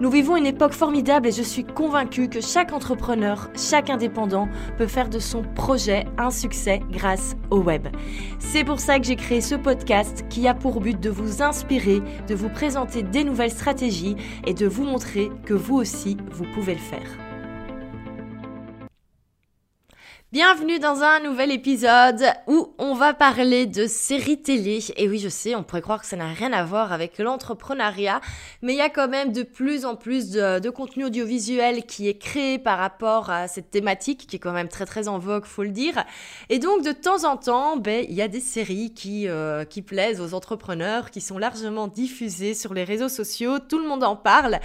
Nous vivons une époque formidable et je suis convaincue que chaque entrepreneur, chaque indépendant peut faire de son projet un succès grâce au web. C'est pour ça que j'ai créé ce podcast qui a pour but de vous inspirer, de vous présenter des nouvelles stratégies et de vous montrer que vous aussi, vous pouvez le faire. Bienvenue dans un nouvel épisode où on va parler de séries télé. Et oui, je sais, on pourrait croire que ça n'a rien à voir avec l'entrepreneuriat, mais il y a quand même de plus en plus de, contenu audiovisuel qui est créé par rapport à cette thématique qui est quand même très très en vogue, faut le dire. Et donc de temps en temps, ben il y a des séries qui euh, qui plaisent aux entrepreneurs, qui sont largement diffusées sur les réseaux sociaux. Tout le monde en parle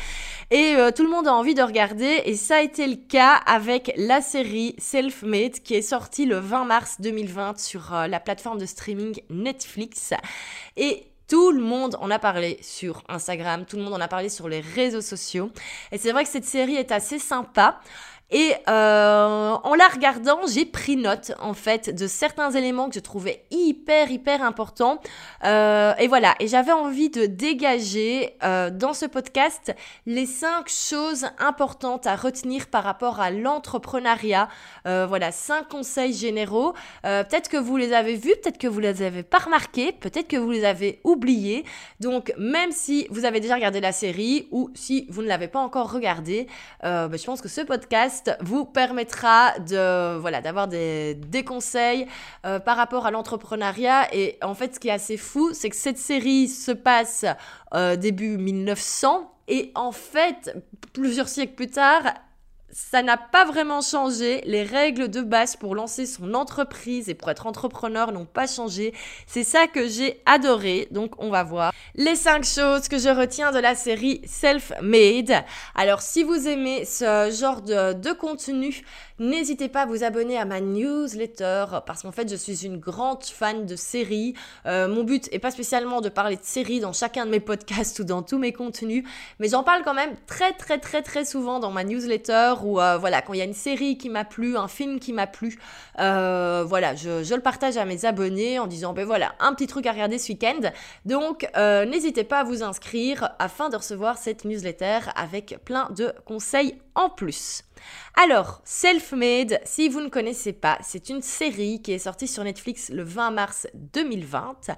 et euh, tout le monde a envie de regarder. Et ça a été le cas avec la série Self Qui est sorti le 20 mars 2020 sur euh, la plateforme de streaming Netflix. Et tout le monde en a parlé sur Instagram, tout le monde en a parlé sur les réseaux sociaux. Et c'est vrai que cette série est assez sympa. Et euh, en la regardant, j'ai pris note en fait de certains éléments que je trouvais hyper hyper importants. Euh, et voilà, et j'avais envie de dégager euh, dans ce podcast les cinq choses importantes à retenir par rapport à l'entrepreneuriat. Euh, voilà, cinq conseils généraux. Euh, peut-être que vous les avez vus, peut-être que vous les avez pas remarqués, peut-être que vous les avez oubliés. Donc même si vous avez déjà regardé la série ou si vous ne l'avez pas encore regardé, euh, ben, je pense que ce podcast vous permettra de voilà d'avoir des, conseils euh, par rapport à l'entrepreneuriat. Et en fait, ce qui est assez fou, c'est que cette série se passe euh, début 1900. Et en fait, plusieurs siècles plus tard, ça n'a pas vraiment changé. Les règles de base pour lancer son entreprise et pour être entrepreneur n'ont pas changé. C'est ça que j'ai adoré. Donc, on va voir les cinq choses que je retiens de la série Self-Made. Alors, si vous aimez ce genre de, de contenu, N'hésitez pas à vous abonner à ma newsletter parce qu'en fait je suis une grande fan de séries. Euh, mon but est pas spécialement de parler de séries dans chacun de mes podcasts ou dans tous mes contenus, mais j'en parle quand même très très très très souvent dans ma newsletter ou euh, voilà quand il y a une série qui m'a plu, un film qui m'a plu, euh, voilà je, je, le partage à mes abonnés en disant ben voilà un petit truc à regarder ce week-end. Donc n'hésitez pas à vous inscrire afin de recevoir cette newsletter avec plein de conseils en plus. Alors, Self-Made, si vous ne connaissez pas, c'est une série qui est sortie sur Netflix le 20 mars 2020.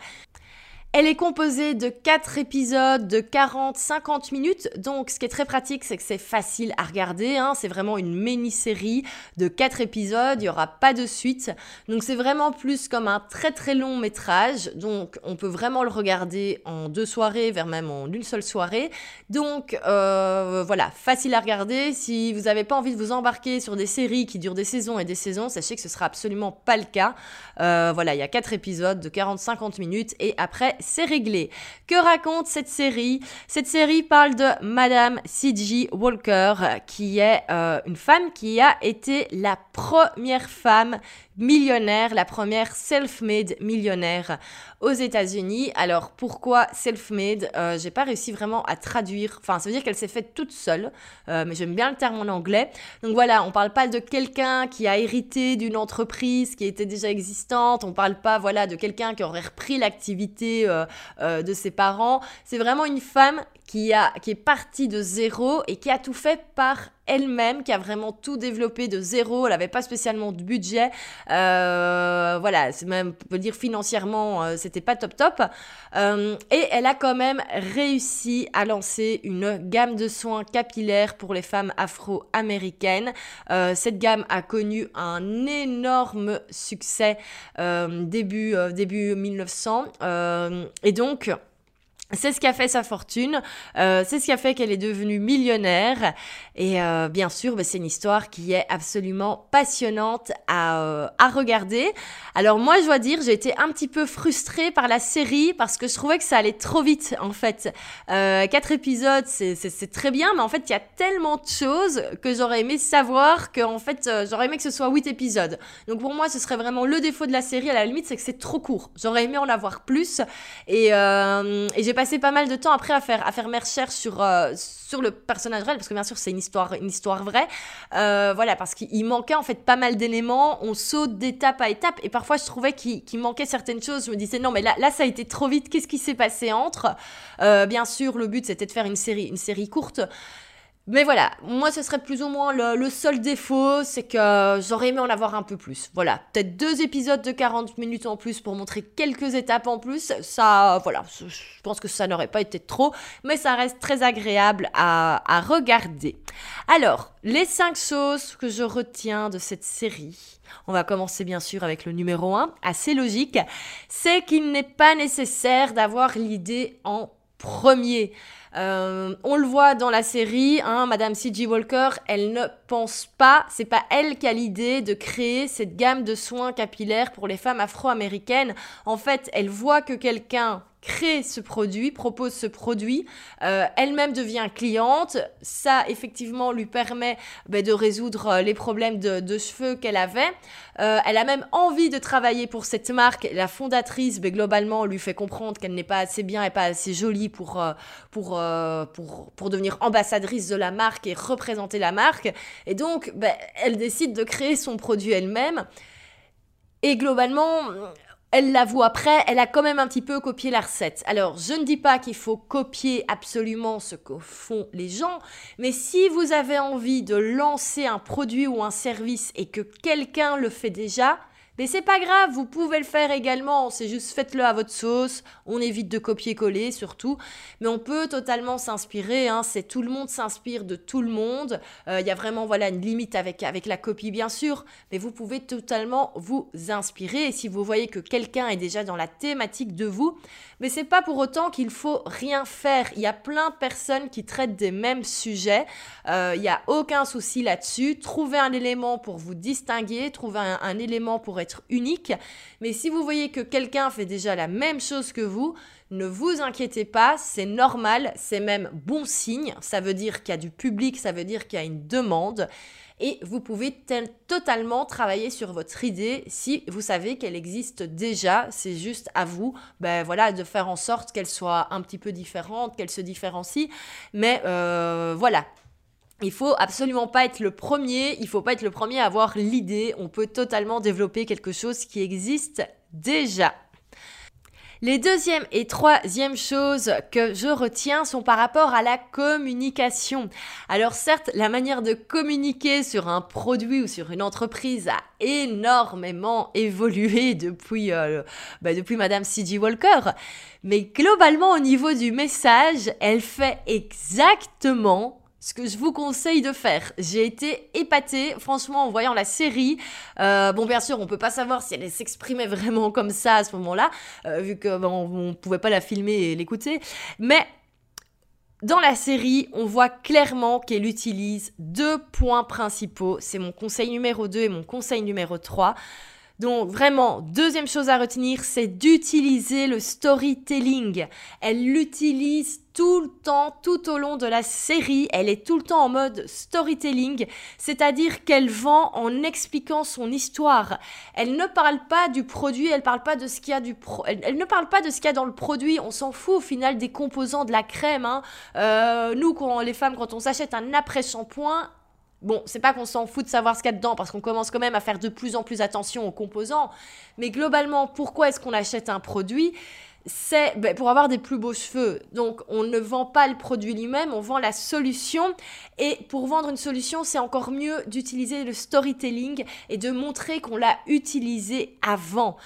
Elle est composée de 4 épisodes de 40-50 minutes, donc ce qui est très pratique, c'est que c'est facile à regarder. Hein. C'est vraiment une mini-série de 4 épisodes, il n'y aura pas de suite. Donc c'est vraiment plus comme un très très long métrage, donc on peut vraiment le regarder en deux soirées, vers même en une seule soirée. Donc euh, voilà, facile à regarder. Si vous n'avez pas envie de vous embarquer sur des séries qui durent des saisons et des saisons, sachez que ce sera absolument pas le cas. Euh, voilà, il y a 4 épisodes de 40-50 minutes et après c'est réglé. Que raconte cette série? Cette série parle de Madame C.G. Walker, qui est euh, une femme qui a été la première femme millionnaire, la première self-made millionnaire aux États-Unis. Alors pourquoi self-made? Euh, J'ai pas réussi vraiment à traduire. Enfin, ça veut dire qu'elle s'est faite toute seule, euh, mais j'aime bien le terme en anglais. Donc voilà, on parle pas de quelqu'un qui a hérité d'une entreprise qui était déjà existante. On parle pas voilà de quelqu'un qui aurait repris l'activité euh, de ses parents. C'est vraiment une femme qui, a, qui est partie de zéro et qui a tout fait par elle-même, qui a vraiment tout développé de zéro. Elle n'avait pas spécialement de budget. Euh, voilà, c'est même, on peut dire financièrement, euh, c'était pas top top. Euh, et elle a quand même réussi à lancer une gamme de soins capillaires pour les femmes afro-américaines. cette gamme a connu un énorme succès début, début 1900. et donc, C'est ce qui a fait sa fortune, euh, c'est ce qui a fait qu'elle est devenue millionnaire. Et euh, bien sûr, bah, c'est une histoire qui est absolument passionnante à, euh, à, regarder. Alors moi, je dois dire, j'ai été un petit peu frustrée par la série parce que je trouvais que ça allait trop vite, en fait. quatre épisodes, c'est très bien, mais en fait, il y a tellement de choses que j'aurais aimé savoir que, en fait, j'aurais aimé que ce soit huit épisodes. Donc pour moi, ce serait vraiment le défaut de la série, à la limite, c'est que c'est trop court. J'aurais aimé en avoir plus. Et, et j'ai passé pas mal de temps après à faire, à faire mes recherches sur, euh, sur le personnage réel, parce que bien sûr, c'est une histoire, une histoire vraie. Euh, voilà, parce qu'il manquait en fait pas mal d'éléments. On saute d'étape à étape. Et parfois, je trouvais qu'il manquait certaines choses. Je me disais, non, mais là, là ça a été trop vite. Qu'est-ce qui s'est passé entre? Euh, Bien sûr, le but, c'était de faire une série, une série courte. Mais voilà, moi ce serait plus ou moins le, seul défaut, c'est que j'aurais aimé en avoir un peu plus. Voilà, peut-être deux épisodes de 40 minutes en plus pour montrer quelques étapes en plus. Ça, voilà, je pense que ça n'aurait pas été trop, mais ça reste très agréable à, regarder. Alors, les cinq choses que je retiens de cette série. On va commencer bien sûr avec le numéro 1, assez logique, c'est qu'il n'est pas nécessaire d'avoir l'idée en premier. Euh, on le voit dans la série, hein, Madame C.G. Walker, elle ne pense pas, c'est pas elle qui a l'idée de créer cette gamme de soins capillaires pour les femmes afro-américaines. En fait, elle voit que quelqu'un crée ce produit, propose ce produit, euh, elle-même devient cliente, ça effectivement lui permet ben, de résoudre euh, les problèmes de, cheveux qu'elle avait. Euh, elle a même envie de travailler pour cette marque. La fondatrice, ben, globalement, lui fait comprendre qu'elle n'est pas assez bien et pas assez jolie pour, pour, devenir ambassadrice de la marque et représenter la marque. Et donc, ben, elle décide de créer son produit elle-même. Et globalement, elle l'avoue après, elle a quand même un petit peu copié la recette. Alors, je ne dis pas qu'il faut copier absolument ce que font les gens, mais si vous avez envie de lancer un produit ou un service et que quelqu'un le fait déjà, mais c'est pas grave, vous pouvez le faire également, c'est juste faites-le à votre sauce, on évite de copier-coller surtout, mais on peut totalement s'inspirer, hein, c'est tout le monde s'inspire de tout le monde, euh, il y a vraiment voilà une limite avec, avec la copie bien sûr, mais vous pouvez totalement vous inspirer, et si vous voyez que quelqu'un est déjà dans la thématique de vous, mais c'est pas pour autant qu'il faut rien faire, il y a plein de personnes qui traitent des mêmes sujets, euh, il n'y a aucun souci là-dessus, trouvez un élément pour vous distinguer, trouvez un élément pour être unique. Mais si vous voyez que quelqu'un fait déjà la même chose que vous, ne vous inquiétez pas, c'est normal, c'est même bon signe. Ça veut dire qu'il y a du public, ça veut dire qu'il y a une demande. Et vous pouvez totalement travailler sur votre idée si vous savez qu'elle existe déjà. C'est juste à vous ben voilà, de faire en sorte qu'elle soit un petit peu différente, qu'elle se différencie. Mais euh, voilà, il faut absolument pas être le premier, il faut pas être le premier à avoir l'idée, on peut totalement développer quelque chose qui existe déjà. Les deuxième et troisième choses que je retiens sont par rapport à la communication. Alors certes, la manière de communiquer sur un produit ou sur une entreprise a énormément évolué depuis, euh, bah, depuis Madame C.G. Walker, mais globalement au niveau du message, elle fait exactement ce que je vous conseille de faire. J'ai été épatée, franchement, en voyant la série. Euh, bon, bien sûr, on peut pas savoir si elle s'exprimait vraiment comme ça à ce moment-là, euh, vu que bon, on pouvait pas la filmer et l'écouter. Mais dans la série, on voit clairement qu'elle utilise deux points principaux. C'est mon conseil numéro 2 et mon conseil numéro 3. Donc vraiment, deuxième chose à retenir, c'est d'utiliser le storytelling. Elle l'utilise tout le temps, tout au long de la série. Elle est tout le temps en mode storytelling, c'est-à-dire qu'elle vend en expliquant son histoire. Elle ne parle pas du produit, elle ne parle pas de ce qu'il y a dans le produit. On s'en fout au final des composants de la crème. Hein. Euh, nous, les femmes, quand on s'achète un après-shampoing, Bon, c'est pas qu'on s'en fout de savoir ce qu'il y a dedans, parce qu'on commence quand même à faire de plus en plus attention aux composants. Mais globalement, pourquoi est-ce qu'on achète un produit? C'est ben, pour avoir des plus beaux cheveux. Donc on ne vend pas le produit lui-même, on vend la solution. Et pour vendre une solution, c'est encore mieux d'utiliser le storytelling et de montrer qu'on l'a utilisé avant.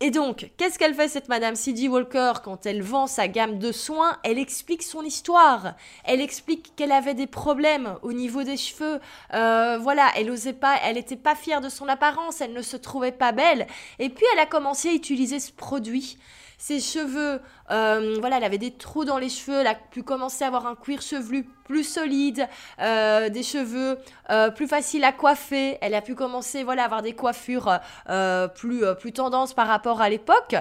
Et donc, qu'est-ce qu'elle fait cette Madame C.D. Walker quand elle vend sa gamme de soins? Elle explique son histoire. Elle explique qu'elle avait des problèmes au niveau des cheveux. Euh, voilà, elle osait pas, elle n'était pas fière de son apparence, elle ne se trouvait pas belle. Et puis elle a commencé à utiliser ce produit. Ses cheveux, euh, voilà, elle avait des trous dans les cheveux, elle a pu commencer à avoir un cuir chevelu plus solide, euh, des cheveux euh, plus faciles à coiffer. Elle a pu commencer, voilà, à avoir des coiffures plus, plus tendance par rapport à l'époque.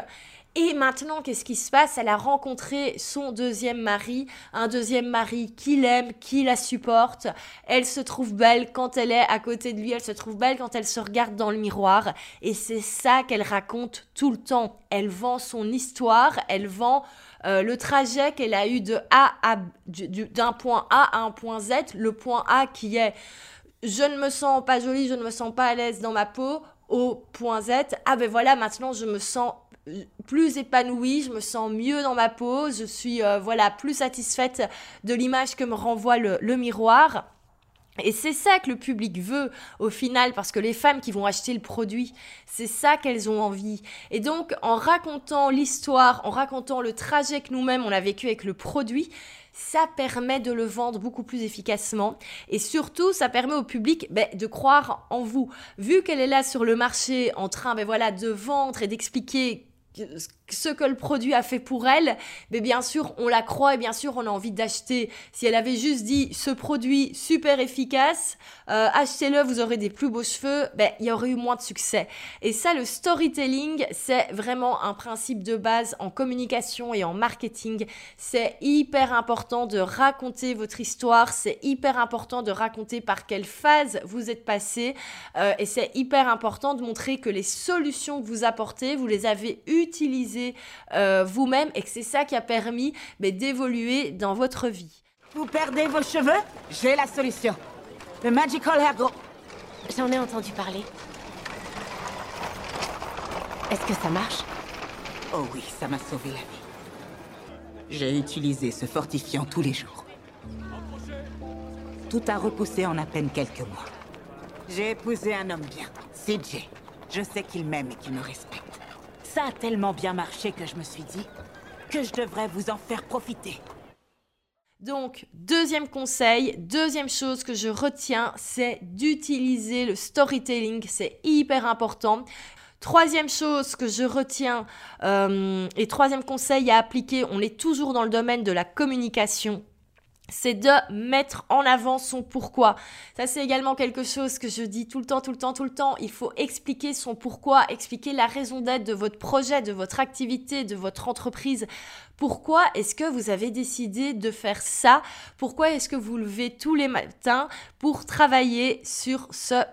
Et maintenant, qu'est-ce qui se passe? Elle a rencontré son deuxième mari, un deuxième mari qui l'aime, qui la supporte. Elle se trouve belle quand elle est à côté de lui, elle se trouve belle quand elle se regarde dans le miroir. Et c'est ça qu'elle raconte tout le temps. Elle vend son histoire, elle vend euh, le trajet qu'elle a eu de A à d'un point A à un point Z, le point A qui est je ne me sens pas jolie, je ne me sens pas à l'aise dans ma peau, au point Z, ah ben voilà, maintenant je me sens plus épanouie, je me sens mieux dans ma peau, je suis euh, voilà plus satisfaite de l'image que me renvoie le, miroir. Et c'est ça que le public veut au final, parce que les femmes qui vont acheter le produit, c'est ça qu'elles ont envie. Et donc, en racontant l'histoire, en racontant le trajet que nous-mêmes on a vécu avec le produit, ça permet de le vendre beaucoup plus efficacement. Et surtout, ça permet au public ben, de croire en vous. Vu qu'elle est là sur le marché en train ben, voilà, de vendre et d'expliquer ce que le produit a fait pour elle, mais bien sûr, on la croit et bien sûr, on a envie d'acheter. Si elle avait juste dit ce produit super efficace, euh, achetez-le, vous aurez des plus beaux cheveux, ben, il y aurait eu moins de succès. Et ça, le storytelling, c'est vraiment un principe de base en communication et en marketing. C'est hyper important de raconter votre histoire, c'est hyper important de raconter par quelle phase vous êtes passé, euh, et c'est hyper important de montrer que les solutions que vous apportez, vous les avez utilisées euh, vous-même et que c'est ça qui a permis mais, d'évoluer dans votre vie. Vous perdez vos cheveux? J'ai la solution. Le Magical Hair Grow. J'en ai entendu parler. Est-ce que ça marche? Oh oui, ça m'a sauvé la vie. J'ai utilisé ce fortifiant tous les jours. Tout a repoussé en à peine quelques mois. J'ai épousé un homme bien, CJ. Je sais qu'il m'aime et qu'il me respecte. Ça a tellement bien marché que je me suis dit que je devrais vous en faire profiter. Donc, deuxième conseil, deuxième chose que je retiens, c'est d'utiliser le storytelling. C'est hyper important. Troisième chose que je retiens euh, et troisième conseil à appliquer, on est toujours dans le domaine de la communication c'est de mettre en avant son pourquoi. Ça, c'est également quelque chose que je dis tout le temps, tout le temps, tout le temps. Il faut expliquer son pourquoi, expliquer la raison d'être de votre projet, de votre activité, de votre entreprise. Pourquoi est-ce que vous avez décidé de faire ça? Pourquoi est-ce que vous levez tous les matins pour travailler sur ce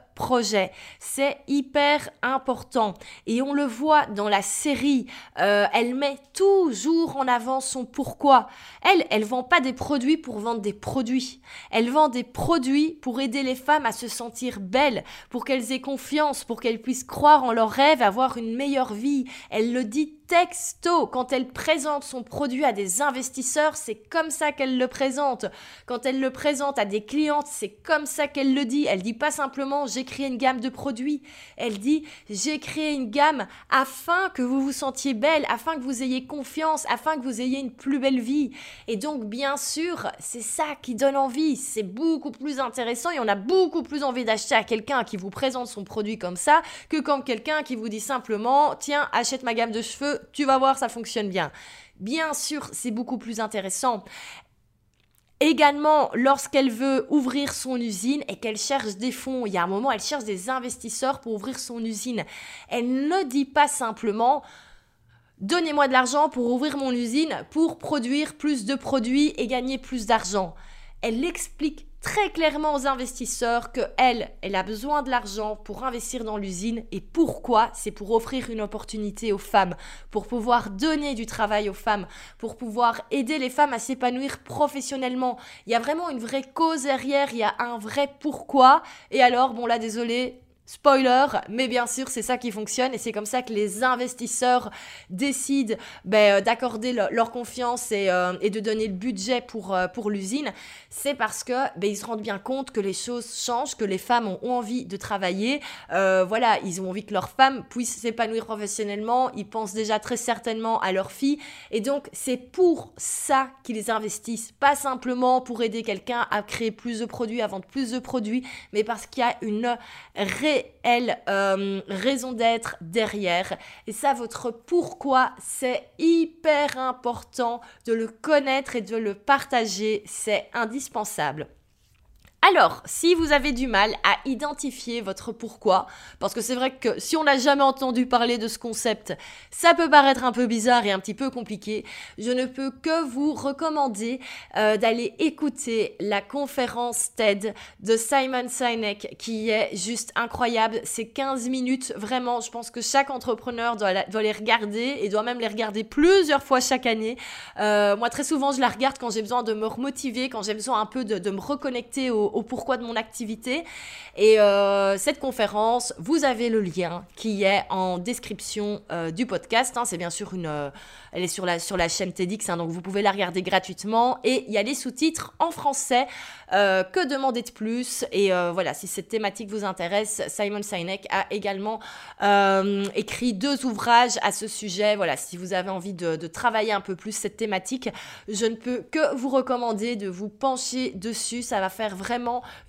C'est hyper important. Et on le voit dans la série, euh, elle met toujours en avant son pourquoi. Elle, elle vend pas des produits pour vendre des produits. Elle vend des produits pour aider les femmes à se sentir belles, pour qu'elles aient confiance, pour qu'elles puissent croire en leurs rêves, avoir une meilleure vie. Elle le dit texto. Quand elle présente son produit à des investisseurs, c'est comme ça qu'elle le présente. Quand elle le présente à des clientes, c'est comme ça qu'elle le dit. Elle dit pas simplement j'ai créé une gamme de produits. Elle dit j'ai créé une gamme afin que vous vous sentiez belle, afin que vous ayez confiance, afin que vous ayez une plus belle vie. Et donc bien sûr, c'est ça qui donne envie. C'est beaucoup plus intéressant et on a beaucoup plus envie d'acheter à quelqu'un qui vous présente son produit comme ça que comme quelqu'un qui vous dit simplement tiens achète ma gamme de cheveux tu vas voir, ça fonctionne bien. Bien sûr, c'est beaucoup plus intéressant. Également, lorsqu'elle veut ouvrir son usine et qu'elle cherche des fonds, il y a un moment, elle cherche des investisseurs pour ouvrir son usine. Elle ne dit pas simplement Donnez-moi de l'argent pour ouvrir mon usine, pour produire plus de produits et gagner plus d'argent. Elle explique très clairement aux investisseurs que elle, elle a besoin de l'argent pour investir dans l'usine et pourquoi? C'est pour offrir une opportunité aux femmes, pour pouvoir donner du travail aux femmes, pour pouvoir aider les femmes à s'épanouir professionnellement. Il y a vraiment une vraie cause derrière, il y a un vrai pourquoi. Et alors, bon là, désolé, Spoiler, mais bien sûr, c'est ça qui fonctionne et c'est comme ça que les investisseurs décident ben, euh, d'accorder leur confiance et, euh, et, de donner le budget pour, euh, pour l'usine. C'est parce que ben, ils se rendent bien compte que les choses changent, que les femmes ont, envie de travailler. voilà, ils ont envie que leurs femmes puissent s'épanouir professionnellement. Ils pensent déjà très certainement à leurs filles et donc c'est pour ça qu'ils investissent, pas simplement pour aider quelqu'un à créer plus de produits, à vendre plus de produits, mais parce qu'il y a une réelle réelle euh, raison d'être derrière. Et ça, votre pourquoi, c'est hyper important de le connaître et de le partager. C'est indispensable. Alors, si vous avez du mal à identifier votre pourquoi, parce que c'est vrai que si on n'a jamais entendu parler de ce concept, ça peut paraître un peu bizarre et un petit peu compliqué, je ne peux que vous recommander euh, d'aller écouter la conférence TED de Simon Sinek qui est juste incroyable. C'est 15 minutes, vraiment, je pense que chaque entrepreneur doit, les regarder et doit même les regarder plusieurs fois chaque année. Euh, moi, très souvent, je la regarde quand j'ai besoin de me remotiver, quand j'ai besoin un peu de, de me reconnecter au au pourquoi de mon activité. Et euh, cette conférence, vous avez le lien qui est en description euh, du podcast. Hein. C'est bien sûr une, euh, elle est sur la, sur la chaîne TEDx, hein, donc vous pouvez la regarder gratuitement. Et il y a les sous-titres en français. que demander de plus? Et voilà, si cette thématique vous intéresse, Simon Sinek a également écrit deux ouvrages à ce sujet. Voilà, si vous avez envie de, de travailler un peu plus cette thématique, je ne peux que vous recommander de vous pencher dessus. Ça va faire vraiment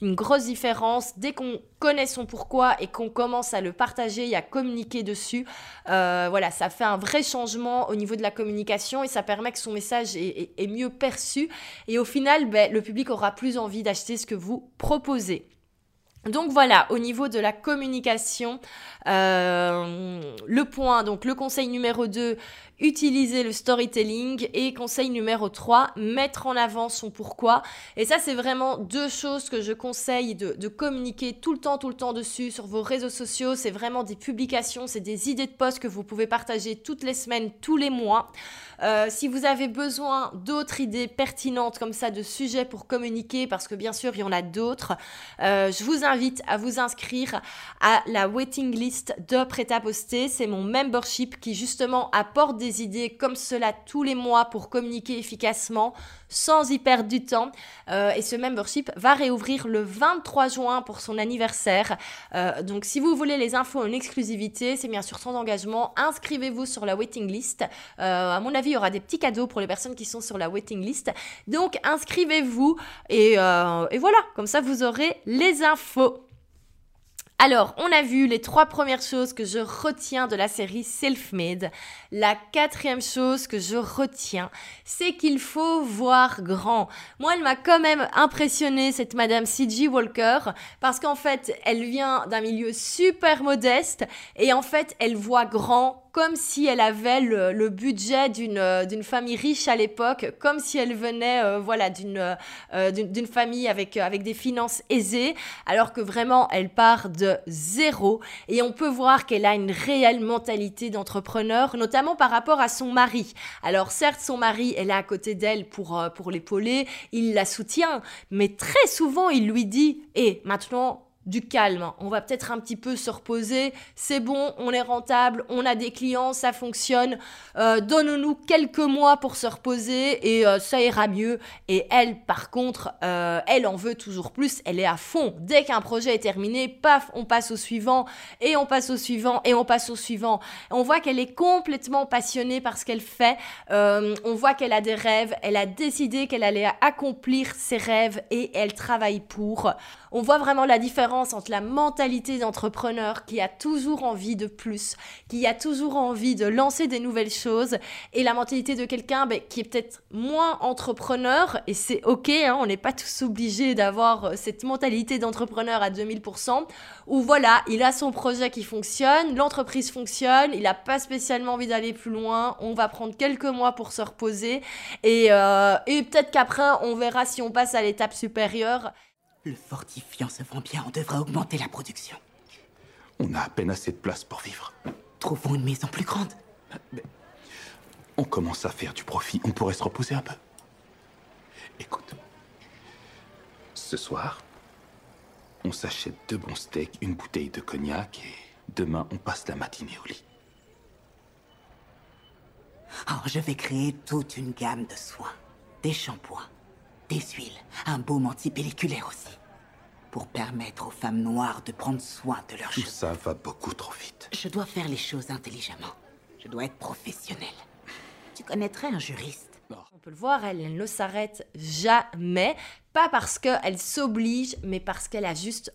une grosse différence dès qu'on connaît son pourquoi et qu'on commence à le partager et à communiquer dessus. Euh, voilà, ça fait un vrai changement au niveau de la communication et ça permet que son message est, mieux perçu. Et au final, ben, le public aura plus envie d'acheter ce que vous proposez. Donc voilà, au niveau de la communication, euh, le point, donc le conseil numéro 2, utiliser le storytelling et conseil numéro 3, mettre en avant son pourquoi. Et ça, c'est vraiment deux choses que je conseille de, communiquer tout le temps, tout le temps dessus sur vos réseaux sociaux. C'est vraiment des publications, c'est des idées de posts que vous pouvez partager toutes les semaines, tous les mois. Euh, si vous avez besoin d'autres idées pertinentes comme ça, de sujets pour communiquer, parce que bien sûr, il y en a d'autres, euh, je vous invite à vous inscrire à la waiting list de Prêt à poster. C'est mon membership qui justement apporte des idées comme cela tous les mois pour communiquer efficacement sans y perdre du temps. Euh, et ce membership va réouvrir le 23 juin pour son anniversaire. Euh, donc si vous voulez les infos en exclusivité, c'est bien sûr sans engagement. Inscrivez-vous sur la waiting list. Euh, à mon avis, il y aura des petits cadeaux pour les personnes qui sont sur la waiting list. Donc inscrivez-vous et, et voilà, comme ça vous aurez les infos. Alors, on a vu les trois premières choses que je retiens de la série Self-Made. La quatrième chose que je retiens, c'est qu'il faut voir grand. Moi, elle m'a quand même impressionné cette Madame C.G. Walker, parce qu'en fait, elle vient d'un milieu super modeste, et en fait, elle voit grand comme si elle avait le, budget d'une euh, d'une famille riche à l'époque, comme si elle venait euh, voilà euh, d'une d'une famille avec avec des finances aisées, alors que vraiment elle part de zéro et on peut voir qu'elle a une réelle mentalité d'entrepreneur, notamment par rapport à son mari. Alors certes son mari est là à côté d'elle pour pour l'épauler, il la soutient, mais très souvent il lui dit "Et maintenant du calme. On va peut-être un petit peu se reposer. C'est bon, on est rentable, on a des clients, ça fonctionne. Euh, Donne-nous quelques mois pour se reposer et euh, ça ira mieux. Et elle, par contre, euh, elle en veut toujours plus. Elle est à fond. Dès qu'un projet est terminé, paf, on passe au suivant et on passe au suivant et on passe au suivant. On voit qu'elle est complètement passionnée par ce qu'elle fait. On voit qu'elle a des rêves. Elle a décidé qu'elle allait accomplir ses rêves et elle travaille pour. On voit vraiment la différence entre la mentalité d'entrepreneur qui a toujours envie de plus, qui a toujours envie de lancer des nouvelles choses, et la mentalité de quelqu'un ben, qui est peut-être moins entrepreneur, et c'est ok, hein, on n'est pas tous obligés d'avoir euh, cette mentalité d'entrepreneur à 2000%, où voilà, il a son projet qui fonctionne, l'entreprise fonctionne, il n'a pas spécialement envie d'aller plus loin, on va prendre quelques mois pour se reposer, et, euh, et peut-être qu'après, on verra si on passe à l'étape supérieure. Le fortifiant se vend bien, on devrait augmenter la production. On a à peine assez de place pour vivre. Trouvons une maison plus grande. on commence à faire du profit, on pourrait se reposer un peu. Écoute, ce soir, on s'achète deux bons steaks, une bouteille de cognac et demain on passe la matinée au lit. Oh, je vais créer toute une gamme de soins. Des shampoings, des huiles, un baume antipelliculaire aussi. Pour permettre aux femmes noires de prendre soin de leurs cheveux. Ça va beaucoup trop vite. Je dois faire les choses intelligemment. Je dois être professionnel. Tu connaîtrais un juriste? On peut le voir, elle, ne s'arrête jamais. Pas parce qu'elle s'oblige, mais parce qu'elle a juste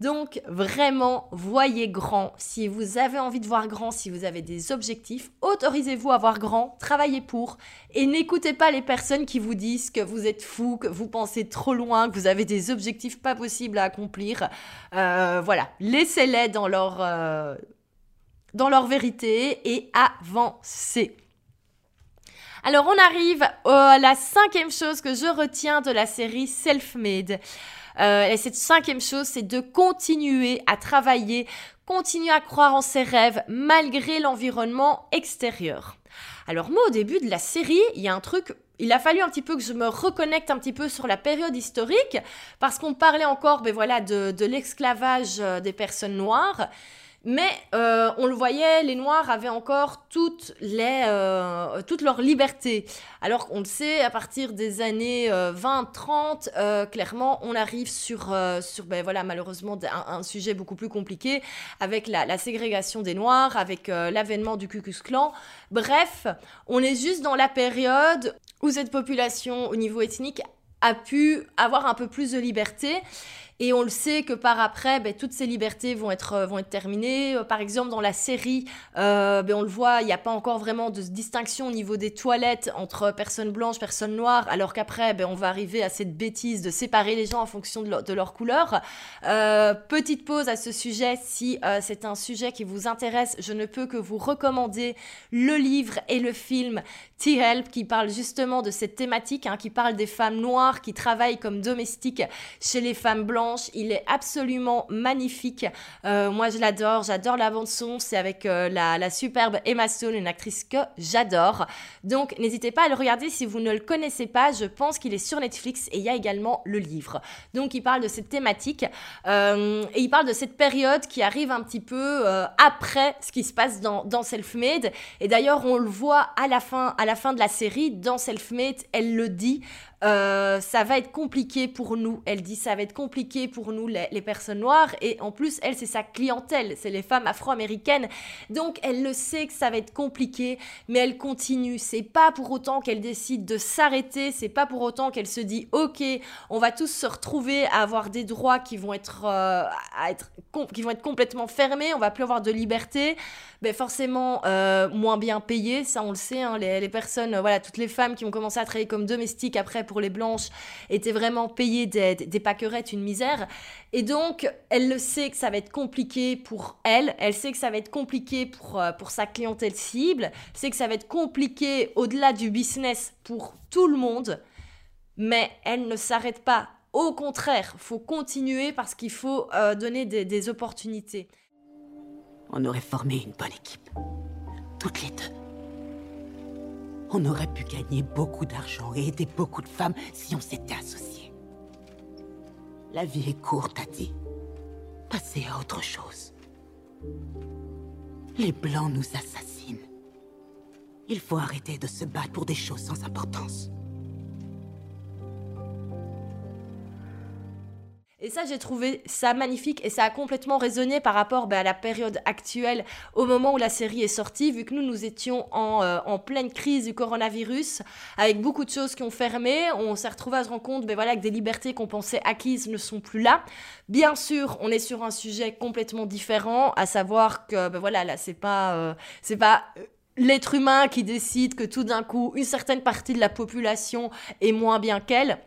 Donc vraiment, voyez grand. Si vous avez envie de voir grand, si vous avez des objectifs, autorisez-vous à voir grand, travaillez pour et n'écoutez pas les personnes qui vous disent que vous êtes fou, que vous pensez trop loin, que vous avez des objectifs pas possibles à accomplir. Euh, voilà, laissez-les dans leur, euh, dans leur vérité et avancez. Alors on arrive à la cinquième chose que je retiens de la série Self-Made. Euh, et cette cinquième chose, c'est de continuer à travailler, continuer à croire en ses rêves malgré l'environnement extérieur. Alors moi, au début de la série, il y a un truc il a fallu un petit peu que je me reconnecte un petit peu sur la période historique, parce qu'on parlait encore ben voilà, de, l'esclavage euh, des personnes noires. Mais euh, on le voyait, les Noirs avaient encore toutes, les, euh, toute leur liberté. Alors qu'on le sait, à partir des années 20-30, euh, clairement, on arrive sur, sur ben, voilà, malheureusement, un, sujet beaucoup plus compliqué, avec la, la ségrégation des Noirs, avec l'avènement du Ku Klux Klan. Bref, on est juste dans la période où cette population, au niveau ethnique, a pu avoir un peu plus de liberté. Et on le sait que par après, ben, toutes ces libertés vont être, euh, terminées. Euh, par exemple, dans la série, euh, ben, on le voit, il n'y a pas encore vraiment de distinction au niveau des toilettes entre personnes blanches, personnes noires, alors qu'après, ben, on va arriver à cette bêtise de séparer les gens en fonction de leur, couleur. petite pause à ce sujet, si c'est un sujet qui vous intéresse, je ne peux que vous recommander le livre et le film T-Help qui parle justement de cette thématique, hein, qui parle des femmes noires qui travaillent comme domestiques chez les femmes blanches il est absolument magnifique. Euh, moi, je l'adore. J'adore la bande-son. C'est avec euh, la, superbe Emma Stone, une actrice que j'adore. Donc, n'hésitez pas à le regarder si vous ne le connaissez pas. Je pense qu'il est sur Netflix et il y a également le livre. Donc, il parle de cette thématique euh, et il parle de cette période qui arrive un petit peu après ce qui se passe dans, Self-Made. Et d'ailleurs, on le voit à la fin, à fin de la série dans Self-Made. Elle le dit. Euh, ça va être compliqué pour nous. Elle dit ça va être compliqué pour nous, les, personnes noires. Et en plus, elle, c'est sa clientèle, c'est les femmes afro-américaines. Donc, elle le sait que ça va être compliqué, mais elle continue. C'est pas pour autant qu'elle décide de s'arrêter, c'est pas pour autant qu'elle se dit, ok, on va tous se retrouver à avoir des droits qui vont être, euh, qui vont être complètement fermés, on va plus avoir de liberté. Ben forcément, euh, moins bien payés, ça on le sait. Hein, les, les, personnes, voilà, toutes les femmes qui ont commencé à travailler comme domestiques après pour les blanches étaient vraiment payées des, des, paquerettes, une misère. Et donc, elle le sait que ça va être compliqué pour elle, elle sait que ça va être compliqué pour, euh, pour sa clientèle cible, sait que ça va être compliqué au-delà du business pour tout le monde, mais elle ne s'arrête pas. Au contraire, faut continuer parce qu'il faut euh, donner des, des opportunités. On aurait formé une bonne équipe. Toutes les deux. On aurait pu gagner beaucoup d'argent et aider beaucoup de femmes si on s'était associés. La vie est courte, dit. Passez à autre chose. Les Blancs nous assassinent. Il faut arrêter de se battre pour des choses sans importance. Et ça, j'ai trouvé ça magnifique et ça a complètement résonné par rapport bah, à la période actuelle, au moment où la série est sortie, vu que nous, nous étions en, euh, en pleine crise du coronavirus, avec beaucoup de choses qui ont fermé. On s'est retrouvé à se rendre compte ben, voilà, que des libertés qu'on pensait acquises ne sont plus là. Bien sûr, on est sur un sujet complètement différent, à savoir que, ben, voilà, là, c'est pas, euh, c'est pas euh, l'être humain qui décide que tout d'un coup, une certaine partie de la population est moins bien qu'elle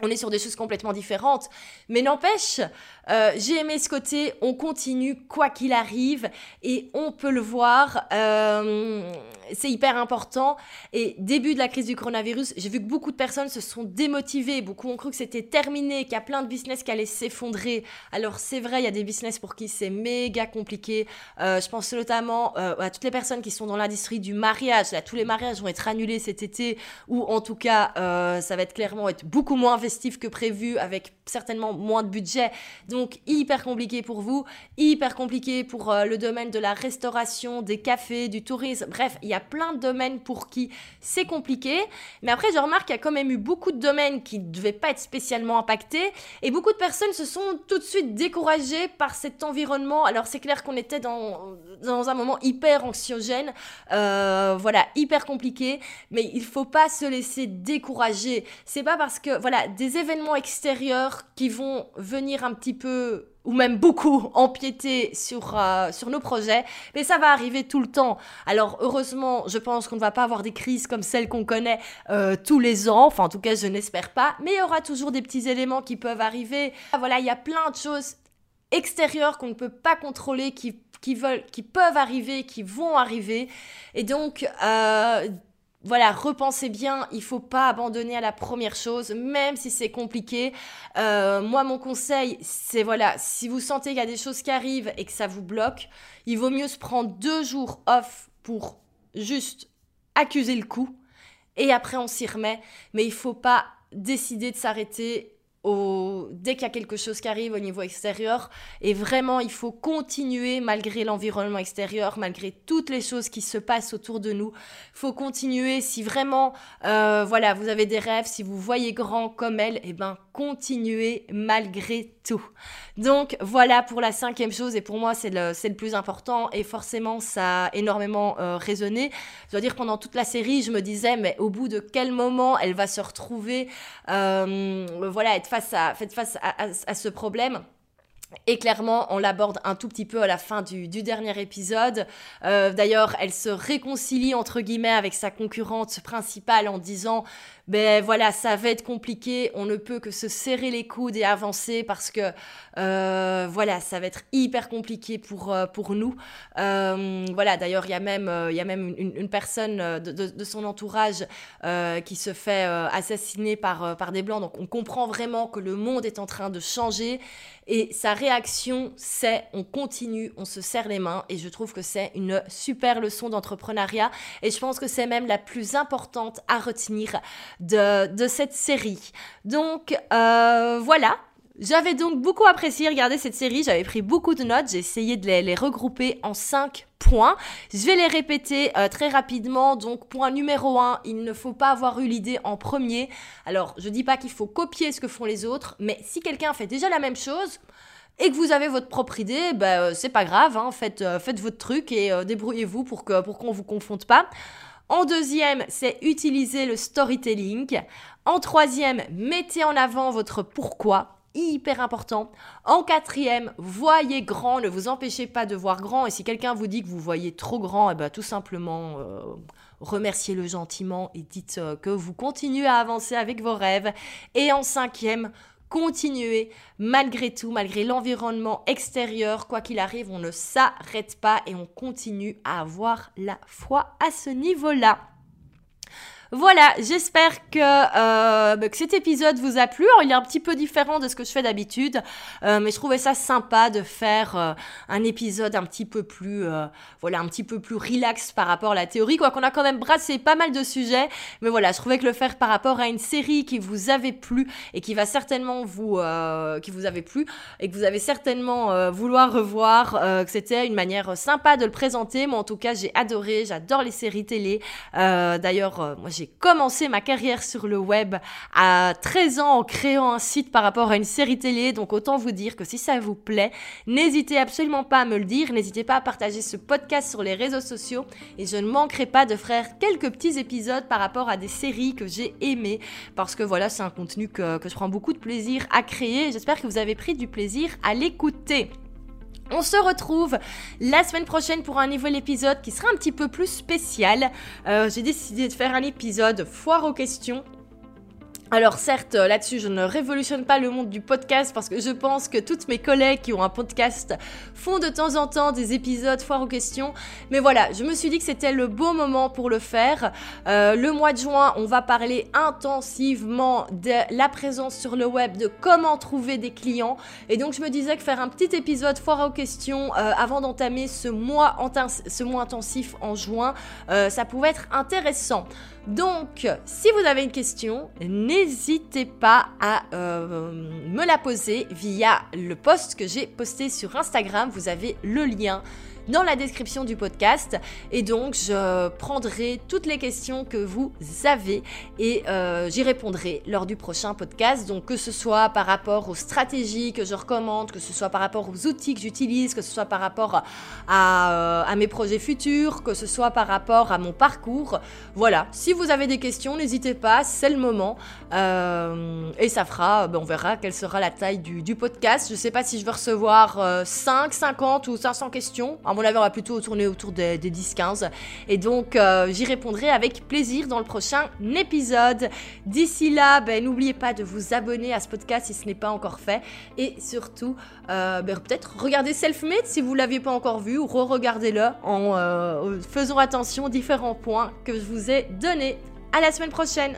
on est sur des choses complètement différentes. Mais n'empêche, euh, j'ai aimé ce côté, on continue quoi qu'il arrive et on peut le voir, euh, c'est hyper important. Et début de la crise du coronavirus, j'ai vu que beaucoup de personnes se sont démotivées, beaucoup ont cru que c'était terminé, qu'il y a plein de business qui allaient s'effondrer. Alors c'est vrai, il y a des business pour qui c'est méga compliqué. Euh, je pense notamment à toutes les personnes qui sont dans l'industrie du mariage. Là, tous les mariages vont être annulés cet été ou en tout cas, ça va être clairement être beaucoup moins que prévu, avec certainement moins de budget. Donc hyper compliqué pour vous, hyper compliqué pour euh, le domaine de la restauration, des cafés, du tourisme. Bref, il y a plein de domaines pour qui c'est compliqué. Mais après, je remarque qu'il y a quand même eu beaucoup de domaines qui ne devaient pas être spécialement impactés. Et beaucoup de personnes se sont tout de suite découragées par cet environnement. Alors c'est clair qu'on était dans, dans un moment hyper anxiogène. Euh, voilà, hyper compliqué. Mais il faut pas se laisser décourager. C'est pas parce que, voilà, des événements extérieurs qui vont venir un petit peu ou même beaucoup empiéter sur, euh, sur nos projets, mais ça va arriver tout le temps. Alors heureusement, je pense qu'on ne va pas avoir des crises comme celles qu'on connaît euh, tous les ans, enfin en tout cas je n'espère pas, mais il y aura toujours des petits éléments qui peuvent arriver. Voilà, il y a plein de choses extérieures qu'on ne peut pas contrôler qui qui veulent, qui peuvent arriver, qui vont arriver. Et donc, euh, voilà, repensez bien, il faut pas abandonner à la première chose, même si c'est compliqué. Euh, moi, mon conseil, c'est voilà, si vous sentez qu'il y a des choses qui arrivent et que ça vous bloque, il vaut mieux se prendre deux jours off pour juste accuser le coup, et après on s'y remet. Mais il faut pas décider de s'arrêter dès qu'il y a quelque chose qui arrive au niveau extérieur. Et vraiment, il faut continuer malgré l'environnement extérieur, malgré toutes les choses qui se passent autour de nous. Il faut continuer. Si vraiment, euh, voilà, vous avez des rêves, si vous voyez grand comme elle, eh ben, continuez malgré tout. Donc voilà pour la cinquième chose et pour moi c'est le, plus important et forcément ça a énormément euh, résonné. Je dois dire pendant toute la série je me disais mais au bout de quel moment elle va se retrouver euh, voilà être face à, face à ce problème. Et clairement, on l'aborde un tout petit peu à la fin du, dernier épisode. Euh, d'ailleurs, elle se réconcilie entre guillemets avec sa concurrente principale en disant ben voilà, ça va être compliqué, on ne peut que se serrer les coudes et avancer parce que euh, voilà, ça va être hyper compliqué pour, euh, pour nous. voilà, d'ailleurs, il y a même, il y a même une, personne de, de, son entourage qui se fait assassiner par, par des blancs. Donc on comprend vraiment que le monde est en train de changer et sa réaction, c'est on continue, on se serre les mains. Et je trouve que c'est une super leçon d'entrepreneuriat. Et je pense que c'est même la plus importante à retenir de, cette série. Donc euh, voilà, j'avais donc beaucoup apprécié regarder cette série, j'avais pris beaucoup de notes, j'ai essayé de les, regrouper en 5 points. Je vais les répéter euh, très rapidement. Donc point numéro 1, il ne faut pas avoir eu l'idée en premier. Alors je dis pas qu'il faut copier ce que font les autres, mais si quelqu'un fait déjà la même chose, et que vous avez votre propre idée, euh, c'est pas grave, hein, faites, faites votre truc et débrouillez-vous pour qu'on pour vous confonde pas. En deuxième, c'est utiliser le storytelling. En troisième, mettez en avant votre pourquoi hyper important. En quatrième, voyez grand, ne vous empêchez pas de voir grand. Et si quelqu'un vous dit que vous voyez trop grand, eh ben, tout simplement euh, remerciez-le gentiment et dites euh, que vous continuez à avancer avec vos rêves. Et en cinquième, continuez malgré tout, malgré l'environnement extérieur, quoi qu'il arrive, on ne s'arrête pas et on continue à avoir la foi à ce niveau-là. Voilà, j'espère que, euh, bah, que cet épisode vous a plu. il est un petit peu différent de ce que je fais d'habitude, euh, mais je trouvais ça sympa de faire euh, un épisode un petit peu plus, voilà, un petit peu plus relax par rapport à la théorie, quoi qu'on a quand même brassé pas mal de sujets, mais voilà, je trouvais que le faire par rapport à une série qui vous avait plu et qui va certainement vous, qui vous avait plu et que vous avez certainement vouloir revoir, que c'était une manière sympa de le présenter. Moi, en tout cas, j'ai adoré, j'adore les séries télé. D'ailleurs, moi, j'ai commencé ma carrière sur le web à 13 ans en créant un site par rapport à une série télé. Donc autant vous dire que si ça vous plaît, n'hésitez absolument pas à me le dire. N'hésitez pas à partager ce podcast sur les réseaux sociaux. Et je ne manquerai pas de faire quelques petits épisodes par rapport à des séries que j'ai aimées. Parce que voilà, c'est un contenu que, que je prends beaucoup de plaisir à créer. J'espère que vous avez pris du plaisir à l'écouter. On se retrouve la semaine prochaine pour un nouvel épisode qui sera un petit peu plus spécial. Euh, j'ai décidé de faire un épisode foire aux questions alors certes, euh, là-dessus, je ne révolutionne pas le monde du podcast parce que je pense que toutes mes collègues qui ont un podcast font de temps en temps des épisodes foire aux questions. Mais voilà, je me suis dit que c'était le beau moment pour le faire. Euh, le mois de juin, on va parler intensivement de la présence sur le web, de comment trouver des clients. Et donc je me disais que faire un petit épisode foire aux questions euh, avant d'entamer ce mois, ce mois intensif en juin, ça pouvait être intéressant. Donc, si vous avez une question, n'hésitez pas à euh, me la poser via le post que j'ai posté sur Instagram. Vous avez le lien dans la description du podcast. Et donc, je prendrai toutes les questions que vous avez et euh, j'y répondrai lors du prochain podcast. Donc, que ce soit par rapport aux stratégies que je recommande, que ce soit par rapport aux outils que j'utilise, que ce soit par rapport à, euh, mes projets futurs, que ce soit par rapport à mon parcours. Voilà, si vous avez des questions, n'hésitez pas, c'est le moment. Euh, et ça fera, ben, on verra quelle sera la taille du, podcast. Je ne sais pas si je vais recevoir 5, 50 ou 500 questions. Mon avis, on va plutôt tourner autour des, 10-15. Et donc, j'y répondrai avec plaisir dans le prochain épisode. D'ici là, ben, n'oubliez pas de vous abonner à ce podcast si ce n'est pas encore fait. Et surtout, euh, ben, peut-être regardez Selfmade si vous ne l'aviez pas encore vu ou re-regardez-le en euh, faisant attention aux différents points que je vous ai donnés. À la semaine prochaine